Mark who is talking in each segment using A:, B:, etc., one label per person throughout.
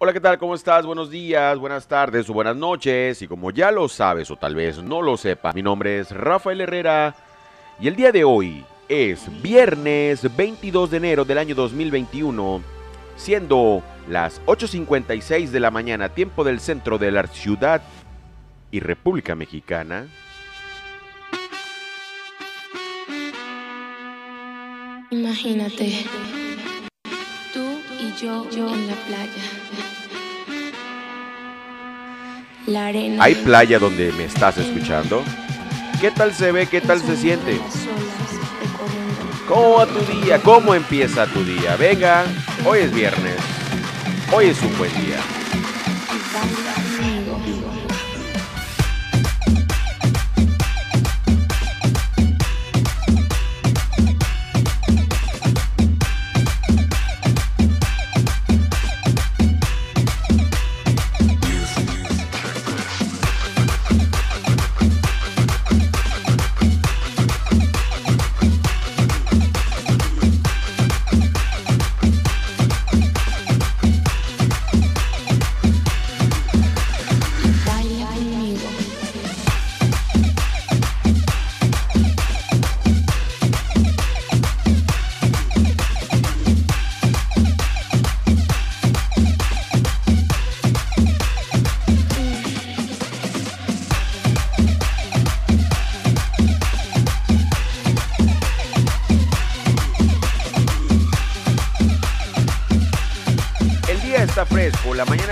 A: Hola, ¿qué tal? ¿Cómo estás? Buenos días, buenas tardes o buenas noches. Y como ya lo sabes o tal vez no lo sepa, mi nombre es Rafael Herrera y el día de hoy es viernes 22 de enero del año 2021, siendo las 8.56 de la mañana, tiempo del centro de la ciudad y República Mexicana.
B: Imagínate, yo, yo en la playa. La arena.
A: ¿Hay playa donde me estás escuchando? ¿Qué tal se ve? ¿Qué tal se siente? ¿Cómo va tu día? ¿Cómo empieza tu día? Venga, hoy es viernes. Hoy es un buen día.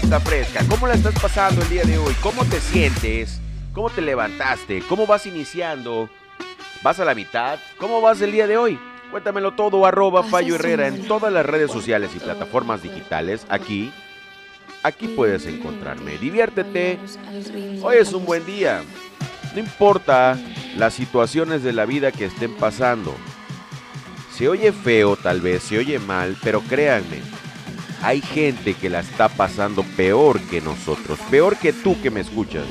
A: Está fresca. ¿Cómo la estás pasando el día de hoy? ¿Cómo te sientes? ¿Cómo te levantaste? ¿Cómo vas iniciando? ¿Vas a la mitad? ¿Cómo vas el día de hoy? Cuéntamelo todo, arroba Fallo Herrera en todas las redes sociales y plataformas digitales. Aquí, aquí puedes encontrarme. Diviértete. Hoy es un buen día. No importa las situaciones de la vida que estén pasando. Se oye feo tal vez, se oye mal, pero créanme, hay gente que la está pasando peor que nosotros, peor que tú que me escuchas.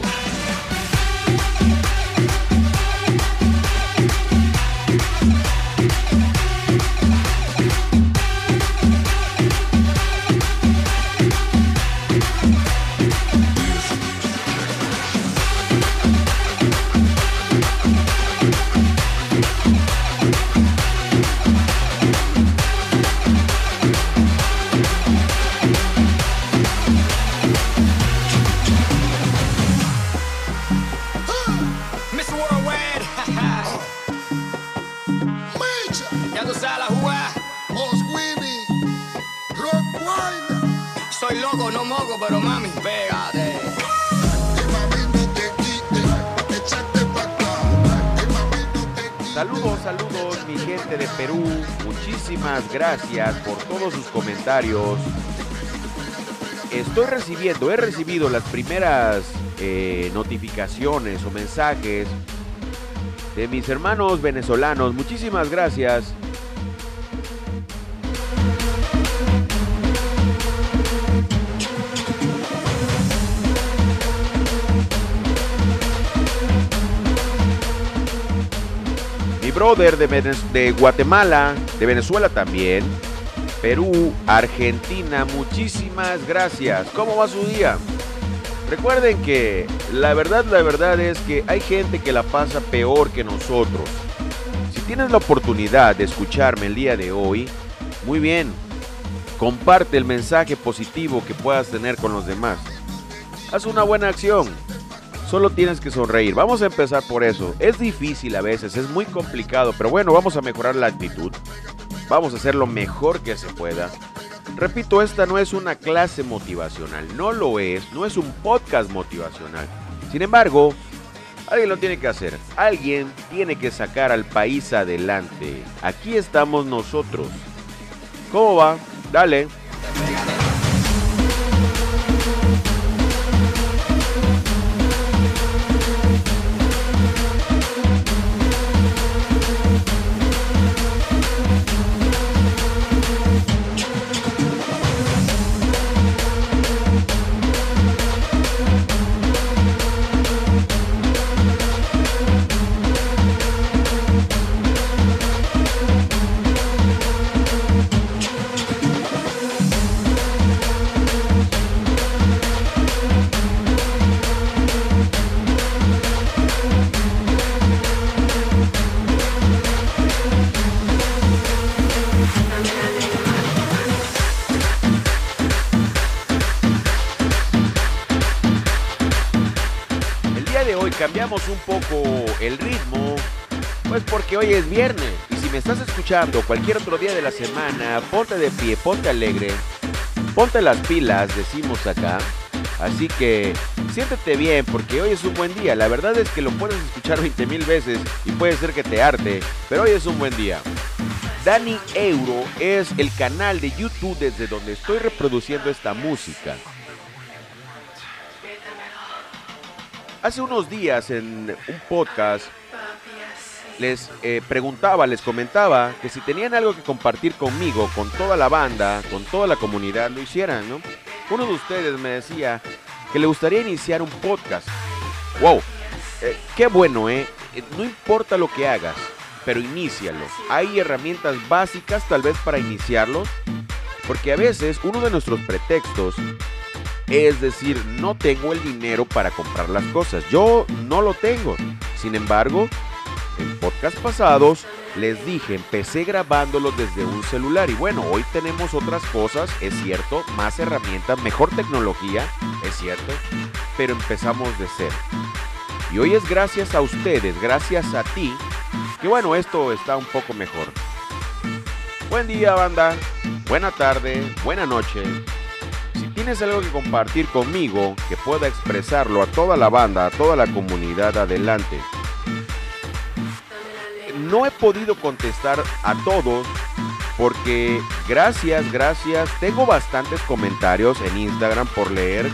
A: Saludos, saludos mi gente de Perú, muchísimas gracias por todos sus comentarios. Estoy recibiendo, he recibido las primeras eh, notificaciones o mensajes de mis hermanos venezolanos. Muchísimas gracias. Brother de, de Guatemala, de Venezuela también, Perú, Argentina, muchísimas gracias. ¿Cómo va su día? Recuerden que la verdad, la verdad es que hay gente que la pasa peor que nosotros. Si tienes la oportunidad de escucharme el día de hoy, muy bien. Comparte el mensaje positivo que puedas tener con los demás. Haz una buena acción. Solo tienes que sonreír. Vamos a empezar por eso. Es difícil a veces, es muy complicado, pero bueno, vamos a mejorar la actitud. Vamos a hacer lo mejor que se pueda. Repito, esta no es una clase motivacional, no lo es, no es un podcast motivacional. Sin embargo, alguien lo tiene que hacer, alguien tiene que sacar al país adelante. Aquí estamos nosotros. ¿Cómo va? Dale. Cambiamos un poco el ritmo, pues porque hoy es viernes. Y si me estás escuchando cualquier otro día de la semana, ponte de pie, ponte alegre, ponte las pilas, decimos acá. Así que siéntete bien porque hoy es un buen día. La verdad es que lo puedes escuchar 20 mil veces y puede ser que te arte, pero hoy es un buen día. Dani Euro es el canal de YouTube desde donde estoy reproduciendo esta música. Hace unos días en un podcast les eh, preguntaba, les comentaba que si tenían algo que compartir conmigo, con toda la banda, con toda la comunidad, lo hicieran, ¿no? Uno de ustedes me decía que le gustaría iniciar un podcast. ¡Wow! Eh, ¡Qué bueno, eh! eh! No importa lo que hagas, pero inícialo. Hay herramientas básicas tal vez para iniciarlo, porque a veces uno de nuestros pretextos es decir, no tengo el dinero para comprar las cosas. Yo no lo tengo. Sin embargo, en podcast pasados les dije, empecé grabándolo desde un celular y bueno, hoy tenemos otras cosas, es cierto, más herramientas, mejor tecnología, es cierto, pero empezamos de cero. Y hoy es gracias a ustedes, gracias a ti, que bueno, esto está un poco mejor. Buen día, banda. Buena tarde, buena noche. Si tienes algo que compartir conmigo, que pueda expresarlo a toda la banda, a toda la comunidad, adelante. No he podido contestar a todos porque gracias, gracias. Tengo bastantes comentarios en Instagram por leer.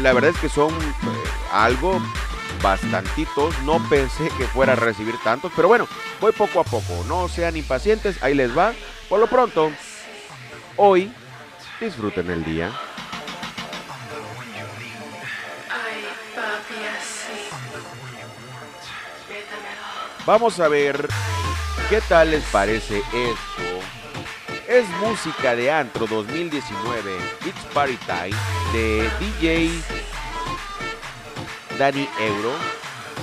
A: La verdad es que son eh, algo bastantitos. No pensé que fuera a recibir tantos, pero bueno, voy poco a poco. No sean impacientes, ahí les va. Por lo pronto, hoy disfruten el día. Vamos a ver qué tal les parece esto. Es música de Antro 2019, It's Party Time, de DJ Dani Euro.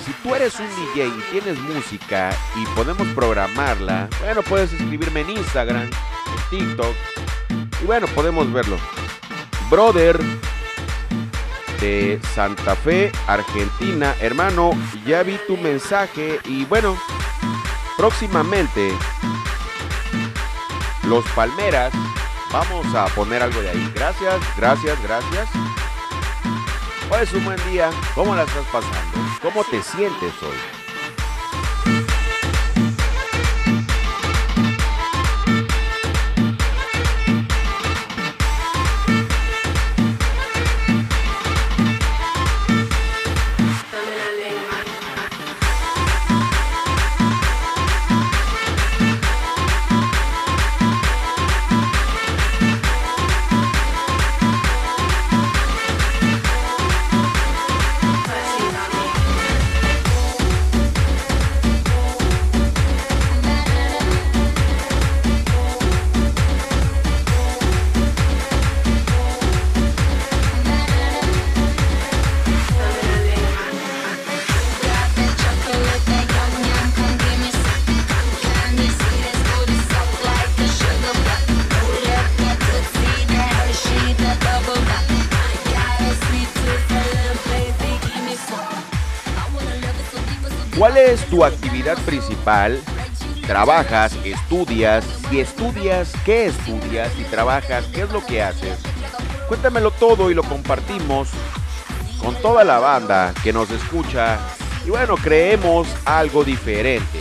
A: Si tú eres un DJ y tienes música y podemos programarla, bueno, puedes escribirme en Instagram, en TikTok, y bueno, podemos verlo. Brother de Santa Fe, Argentina. Hermano, ya vi tu mensaje y bueno, próximamente los Palmeras, vamos a poner algo de ahí. Gracias, gracias, gracias. Hoy es un buen día. ¿Cómo la estás pasando? ¿Cómo te sientes hoy? ¿Cuál es tu actividad principal? ¿Trabajas? ¿Estudias? Si estudias, ¿qué estudias? Si trabajas, ¿qué es lo que haces? Cuéntamelo todo y lo compartimos con toda la banda que nos escucha. Y bueno, creemos algo diferente.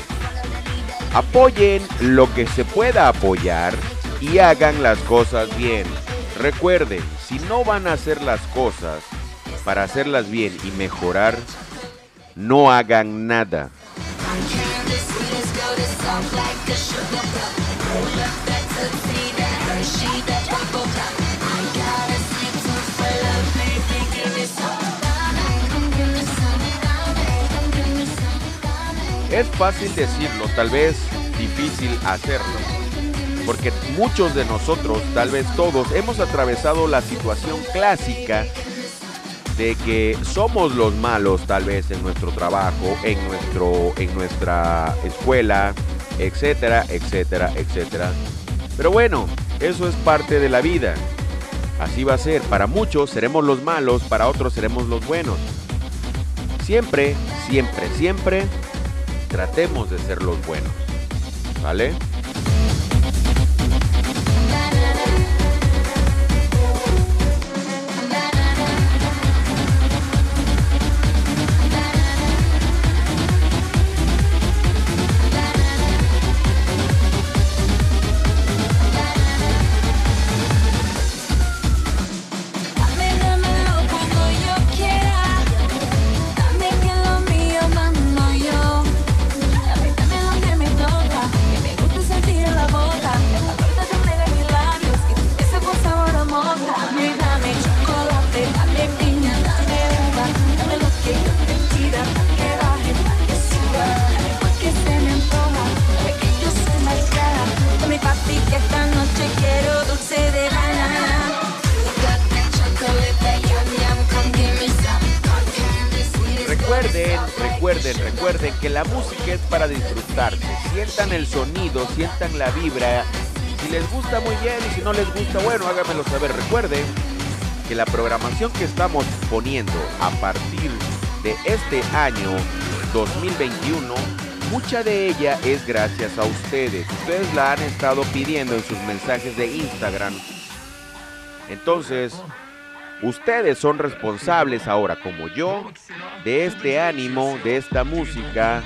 A: Apoyen lo que se pueda apoyar y hagan las cosas bien. Recuerden, si no van a hacer las cosas para hacerlas bien y mejorar, no hagan nada. Es fácil decirlo, tal vez difícil hacerlo. Porque muchos de nosotros, tal vez todos, hemos atravesado la situación clásica de que somos los malos tal vez en nuestro trabajo, en, nuestro, en nuestra escuela, etcétera, etcétera, etcétera. Pero bueno, eso es parte de la vida. Así va a ser. Para muchos seremos los malos, para otros seremos los buenos. Siempre, siempre, siempre tratemos de ser los buenos. ¿Vale? Recuerden, que la música es para disfrutarse. Sientan el sonido, sientan la vibra. Si les gusta muy bien y si no les gusta, bueno, háganmelo saber. Recuerden que la programación que estamos poniendo a partir de este año 2021, mucha de ella es gracias a ustedes. Ustedes la han estado pidiendo en sus mensajes de Instagram. Entonces, Ustedes son responsables ahora, como yo, de este ánimo, de esta música,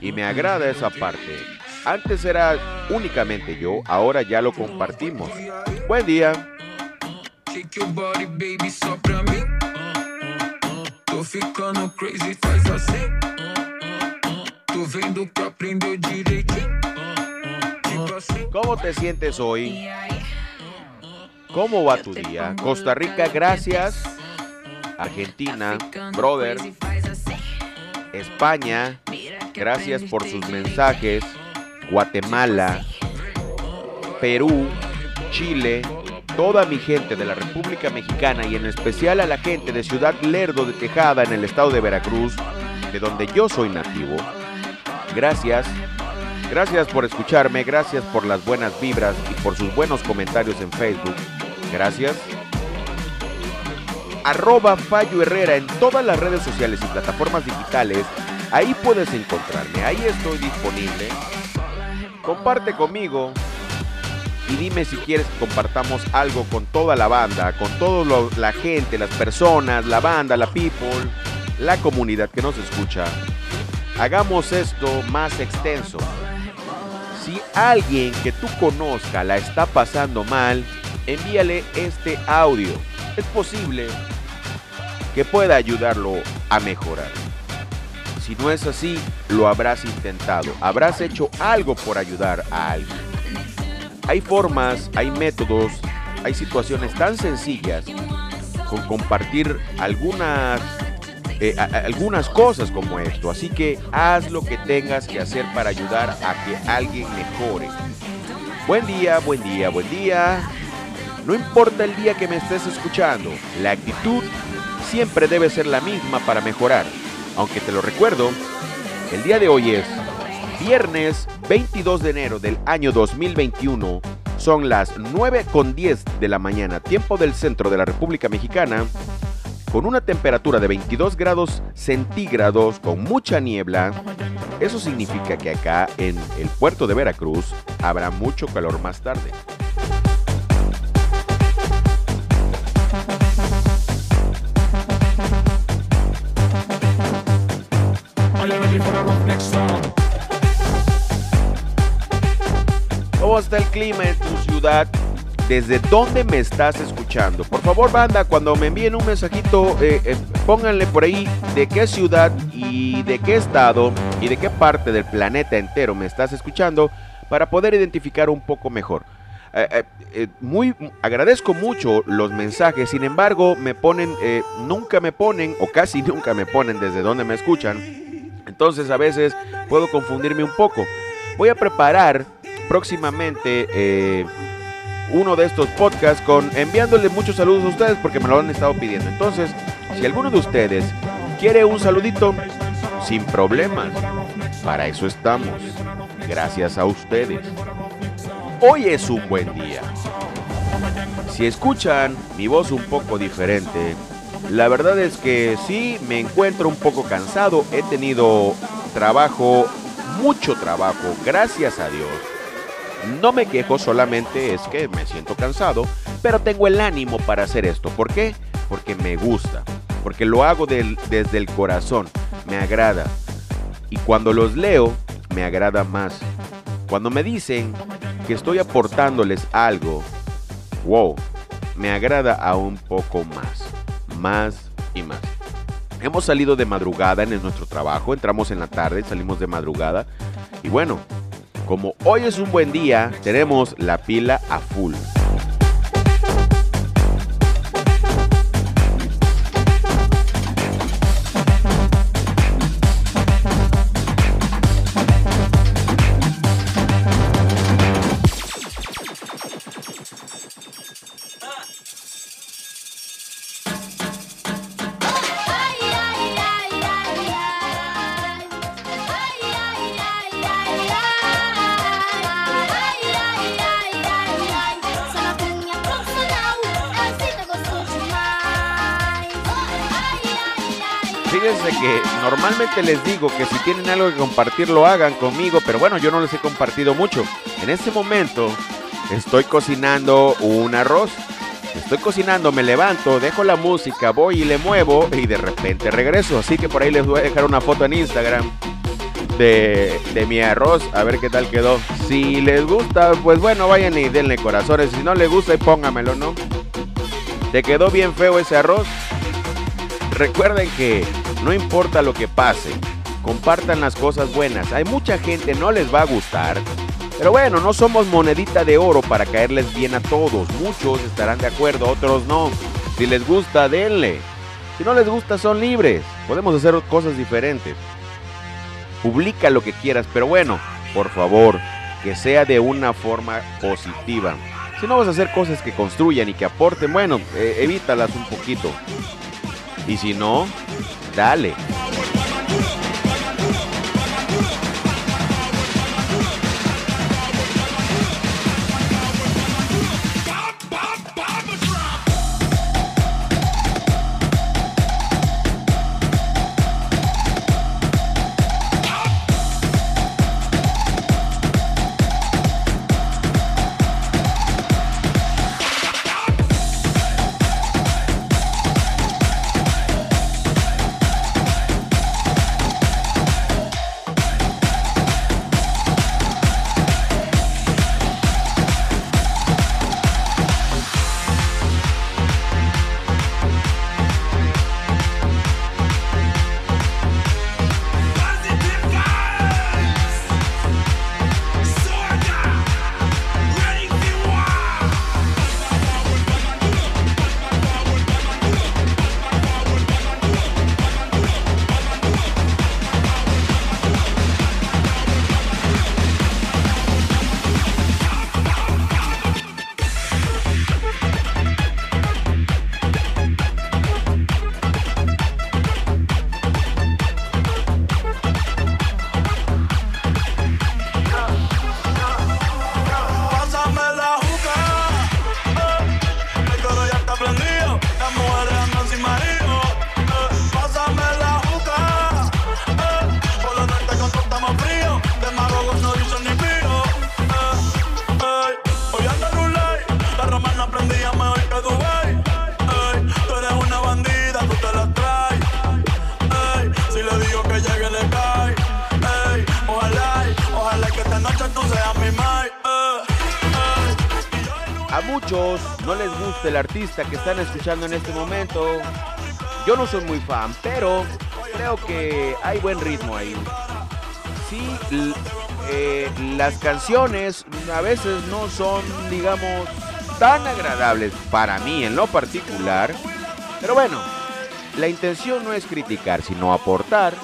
A: y me agrada esa parte. Antes era únicamente yo, ahora ya lo compartimos. Buen día.
C: Shake your body, baby, só pra mim. Tô ficando crazy, faz assim. Tô vendo que aprendeu direitinho. Tipo assim.
A: ¿Cómo te sientes hoy? ¿Cómo va tu día? Costa Rica, gracias. Argentina, brother. España, gracias por sus mensajes. Guatemala, Perú, Chile, toda mi gente de la República Mexicana y en especial a la gente de Ciudad Lerdo de Tejada en el estado de Veracruz, de donde yo soy nativo. Gracias. Gracias por escucharme, gracias por las buenas vibras y por sus buenos comentarios en Facebook. Gracias. Arroba Fallo Herrera en todas las redes sociales y plataformas digitales. Ahí puedes encontrarme, ahí estoy disponible. Comparte conmigo y dime si quieres que compartamos algo con toda la banda, con toda la gente, las personas, la banda, la people, la comunidad que nos escucha. Hagamos esto más extenso. Si alguien que tú conozca la está pasando mal, envíale este audio. Es posible que pueda ayudarlo a mejorar. Si no es así, lo habrás intentado. Habrás hecho algo por ayudar a alguien. Hay formas, hay métodos, hay situaciones tan sencillas con compartir algunas, eh, algunas cosas como esto. Así que haz lo que tengas que hacer para ayudar a que alguien mejore. Buen día, buen día, buen día. No importa el día que me estés escuchando, la actitud siempre debe ser la misma para mejorar. Aunque te lo recuerdo, el día de hoy es viernes 22 de enero del año 2021. Son las 9 con 10 de la mañana, tiempo del centro de la República Mexicana, con una temperatura de 22 grados centígrados con mucha niebla. Eso significa que acá en el puerto de Veracruz habrá mucho calor más tarde. ¿Cómo está el clima en tu ciudad? ¿Desde dónde me estás escuchando? Por favor, banda, cuando me envíen un mensajito, eh, eh, pónganle por ahí de qué ciudad y de qué estado y de qué parte del planeta entero me estás escuchando para poder identificar un poco mejor. Eh, eh, eh, muy agradezco mucho los mensajes, sin embargo, me ponen, eh, nunca me ponen o casi nunca me ponen desde dónde me escuchan. Entonces a veces puedo confundirme un poco. Voy a preparar próximamente eh, uno de estos podcasts con enviándole muchos saludos a ustedes porque me lo han estado pidiendo. Entonces, si alguno de ustedes quiere un saludito, sin problemas. Para eso estamos. Gracias a ustedes. Hoy es un buen día. Si escuchan mi voz un poco diferente, La verdad es que sí, me encuentro un poco cansado. He tenido trabajo, mucho trabajo, gracias a Dios. No me quejo, solamente es que me siento cansado, pero tengo el ánimo para hacer esto. ¿Por qué? Porque me gusta, porque lo hago desde el corazón, me agrada. Y cuando los leo, me agrada más. Cuando me dicen que estoy aportándoles algo, wow, me agrada aún poco más, más y más. Hemos salido de madrugada en nuestro trabajo, entramos en la tarde, salimos de madrugada y bueno, como hoy es un buen día, tenemos la pila a full. Les digo que si tienen algo que compartir lo hagan conmigo, pero bueno, yo no les he compartido mucho. En este momento estoy cocinando un arroz. Estoy cocinando, me levanto, dejo la música, voy y le muevo y de repente regreso. Así que por ahí les voy a dejar una foto en Instagram de, de mi arroz, a ver qué tal quedó. Si les gusta, pues bueno, vayan y denle corazones. Si no les gusta, póngamelo, ¿no? ¿Te quedó bien feo ese arroz? Recuerden que no importa lo que pase, compartan las cosas buenas. Hay mucha gente no les va a gustar, pero bueno, no somos monedita de oro para caerles bien a todos. Muchos estarán de acuerdo, otros no. Si les gusta, denle. Si no les gusta, son libres. Podemos hacer cosas diferentes. Publica lo que quieras, pero bueno, por favor, que sea de una forma positiva. Si no vas a hacer cosas que construyan y que aporten, bueno, eh, evítalas un poquito. Y si no, dale. Gusta el artista que están escuchando en este momento. Yo no soy muy fan, pero creo que hay buen ritmo ahí. Sí, eh, las canciones a veces no son, digamos, tan agradables para mí en lo particular. Pero bueno, la intención no es criticar, sino aportar.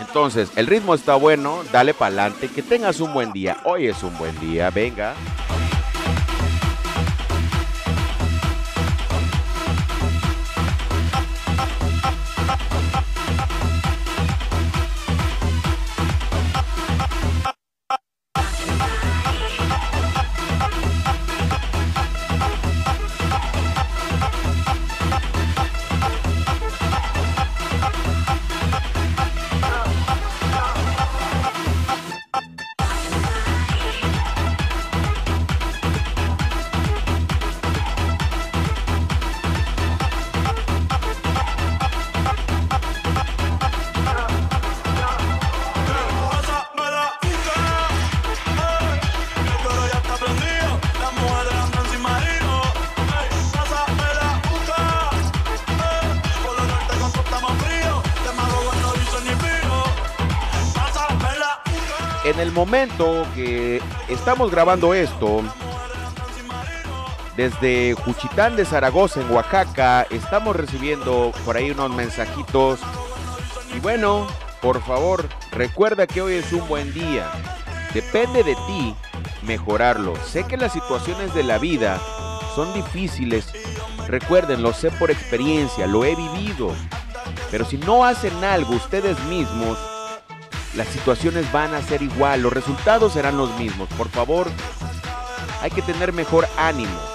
A: Entonces, el ritmo está bueno, dale pa'lante, que tengas un buen día. Hoy es un buen día, venga. Momento que estamos grabando esto, desde Juchitán de Zaragoza, en Oaxaca, estamos recibiendo por ahí unos mensajitos. Y bueno, por favor, recuerda que hoy es un buen día. Depende de ti mejorarlo. Sé que las situaciones de la vida son difíciles. Recuerden, lo sé por experiencia, lo he vivido. Pero si no hacen algo ustedes mismos, las situaciones van a ser igual, los resultados serán los mismos. Por favor, hay que tener mejor ánimo.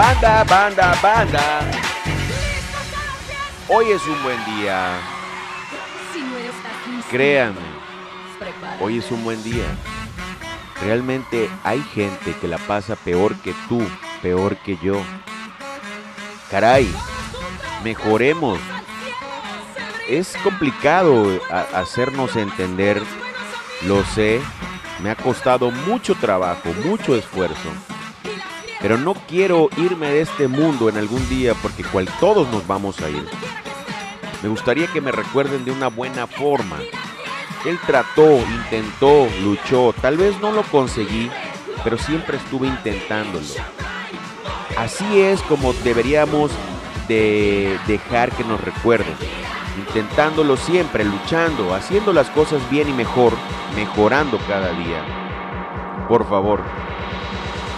A: Banda, banda, banda. Hoy es un buen día. Créanme, hoy es un buen día. Realmente hay gente que la pasa peor que tú, peor que yo. Caray, mejoremos. Es complicado hacernos entender, lo sé, me ha costado mucho trabajo, mucho esfuerzo. Pero no quiero irme de este mundo en algún día porque cual todos nos vamos a ir. Me gustaría que me recuerden de una buena forma. Él trató, intentó, luchó, tal vez no lo conseguí, pero siempre estuve intentándolo. Así es como deberíamos de dejar que nos recuerden. Intentándolo siempre, luchando, haciendo las cosas bien y mejor, mejorando cada día. Por favor,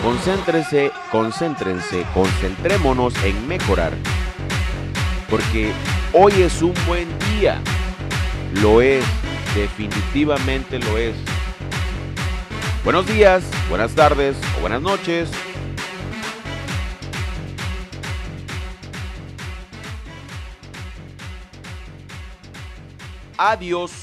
A: concéntrense, concéntrense, concentrémonos en mejorar. Porque hoy es un buen día. Lo es, definitivamente lo es. Buenos días, buenas tardes o buenas noches. Adiós.